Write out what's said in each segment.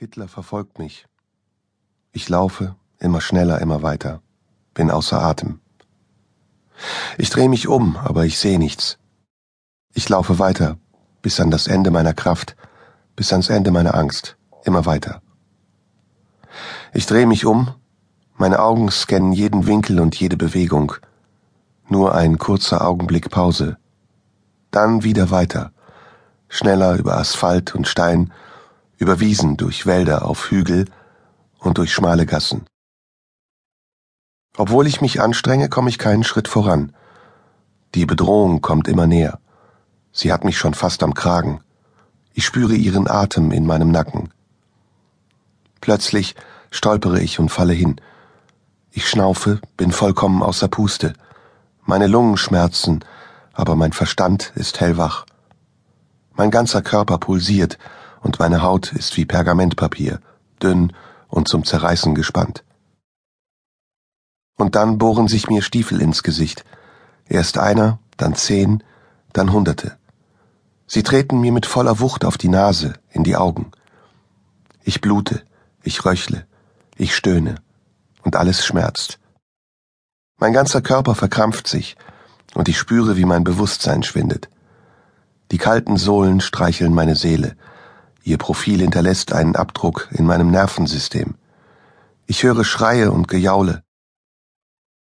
Hitler verfolgt mich. Ich laufe, immer schneller, immer weiter, bin außer Atem. Ich drehe mich um, aber ich sehe nichts. Ich laufe weiter, bis an das Ende meiner Kraft, bis ans Ende meiner Angst, immer weiter. Ich drehe mich um, meine Augen scannen jeden Winkel und jede Bewegung. Nur ein kurzer Augenblick Pause. Dann wieder weiter, schneller über Asphalt und Stein, über Wiesen, durch Wälder, auf Hügel und durch schmale Gassen. Obwohl ich mich anstrenge, komme ich keinen Schritt voran. Die Bedrohung kommt immer näher. Sie hat mich schon fast am Kragen. Ich spüre ihren Atem in meinem Nacken. Plötzlich stolpere ich und falle hin. Ich schnaufe, bin vollkommen außer Puste. Meine Lungen schmerzen, aber mein Verstand ist hellwach. Mein ganzer Körper pulsiert, und meine Haut ist wie Pergamentpapier, dünn und zum Zerreißen gespannt. Und dann bohren sich mir Stiefel ins Gesicht. Erst einer, dann zehn, dann Hunderte. Sie treten mir mit voller Wucht auf die Nase, in die Augen. Ich blute, ich röchle, ich stöhne, und alles schmerzt. Mein ganzer Körper verkrampft sich, und ich spüre, wie mein Bewusstsein schwindet. Die kalten Sohlen streicheln meine Seele, Ihr Profil hinterlässt einen Abdruck in meinem Nervensystem. Ich höre Schreie und Gejaule,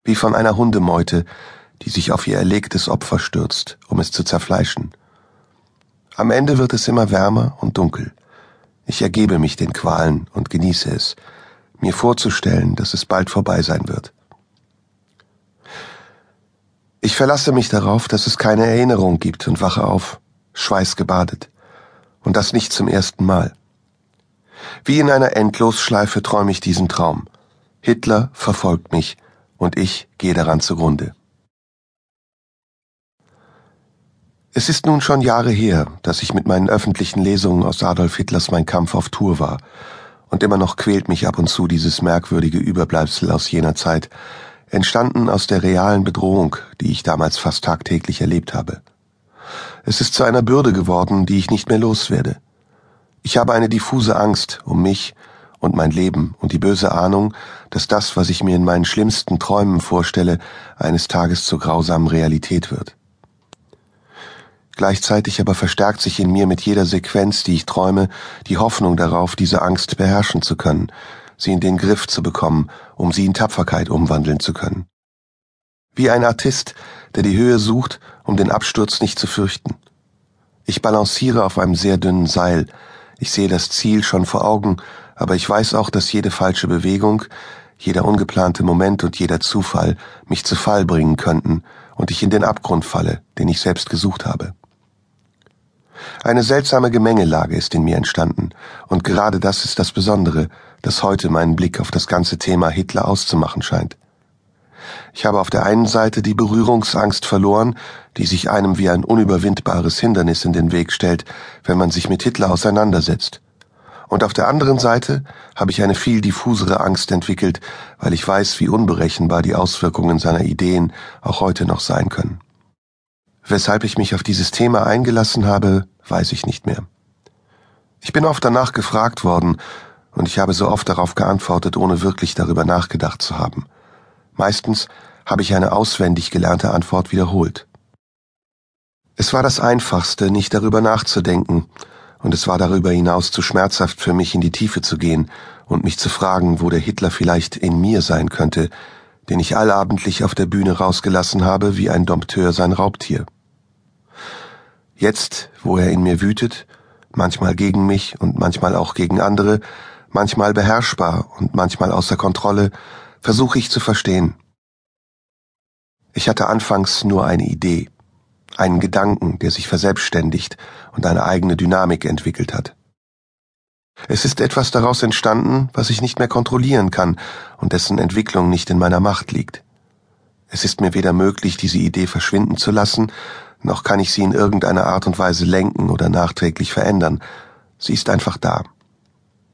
wie von einer Hundemeute, die sich auf ihr erlegtes Opfer stürzt, um es zu zerfleischen. Am Ende wird es immer wärmer und dunkel. Ich ergebe mich den Qualen und genieße es, mir vorzustellen, dass es bald vorbei sein wird. Ich verlasse mich darauf, dass es keine Erinnerung gibt und wache auf, schweißgebadet und das nicht zum ersten Mal. Wie in einer Endlosschleife träume ich diesen Traum. Hitler verfolgt mich und ich gehe daran zugrunde. Es ist nun schon Jahre her, dass ich mit meinen öffentlichen Lesungen aus Adolf Hitlers Mein Kampf auf Tour war, und immer noch quält mich ab und zu dieses merkwürdige Überbleibsel aus jener Zeit, entstanden aus der realen Bedrohung, die ich damals fast tagtäglich erlebt habe. Es ist zu einer Bürde geworden, die ich nicht mehr loswerde. Ich habe eine diffuse Angst um mich und mein Leben und die böse Ahnung, dass das, was ich mir in meinen schlimmsten Träumen vorstelle, eines Tages zur grausamen Realität wird. Gleichzeitig aber verstärkt sich in mir mit jeder Sequenz, die ich träume, die Hoffnung darauf, diese Angst beherrschen zu können, sie in den Griff zu bekommen, um sie in Tapferkeit umwandeln zu können. Wie ein Artist, der die Höhe sucht, um den Absturz nicht zu fürchten. Ich balanciere auf einem sehr dünnen Seil. Ich sehe das Ziel schon vor Augen, aber ich weiß auch, dass jede falsche Bewegung, jeder ungeplante Moment und jeder Zufall mich zu Fall bringen könnten und ich in den Abgrund falle, den ich selbst gesucht habe. Eine seltsame Gemengelage ist in mir entstanden, und gerade das ist das Besondere, das heute meinen Blick auf das ganze Thema Hitler auszumachen scheint. Ich habe auf der einen Seite die Berührungsangst verloren, die sich einem wie ein unüberwindbares Hindernis in den Weg stellt, wenn man sich mit Hitler auseinandersetzt. Und auf der anderen Seite habe ich eine viel diffusere Angst entwickelt, weil ich weiß, wie unberechenbar die Auswirkungen seiner Ideen auch heute noch sein können. Weshalb ich mich auf dieses Thema eingelassen habe, weiß ich nicht mehr. Ich bin oft danach gefragt worden, und ich habe so oft darauf geantwortet, ohne wirklich darüber nachgedacht zu haben. Meistens habe ich eine auswendig gelernte Antwort wiederholt. Es war das Einfachste, nicht darüber nachzudenken, und es war darüber hinaus zu schmerzhaft für mich in die Tiefe zu gehen und mich zu fragen, wo der Hitler vielleicht in mir sein könnte, den ich allabendlich auf der Bühne rausgelassen habe wie ein Dompteur sein Raubtier. Jetzt, wo er in mir wütet, manchmal gegen mich und manchmal auch gegen andere, manchmal beherrschbar und manchmal außer Kontrolle, versuche ich zu verstehen. Ich hatte anfangs nur eine Idee, einen Gedanken, der sich verselbstständigt und eine eigene Dynamik entwickelt hat. Es ist etwas daraus entstanden, was ich nicht mehr kontrollieren kann und dessen Entwicklung nicht in meiner Macht liegt. Es ist mir weder möglich, diese Idee verschwinden zu lassen, noch kann ich sie in irgendeiner Art und Weise lenken oder nachträglich verändern. Sie ist einfach da.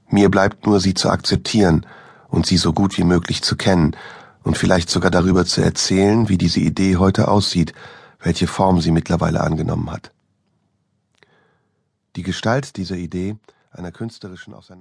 Mir bleibt nur, sie zu akzeptieren und sie so gut wie möglich zu kennen und vielleicht sogar darüber zu erzählen, wie diese Idee heute aussieht, welche Form sie mittlerweile angenommen hat. Die Gestalt dieser Idee, einer künstlerischen Auseinandersetzung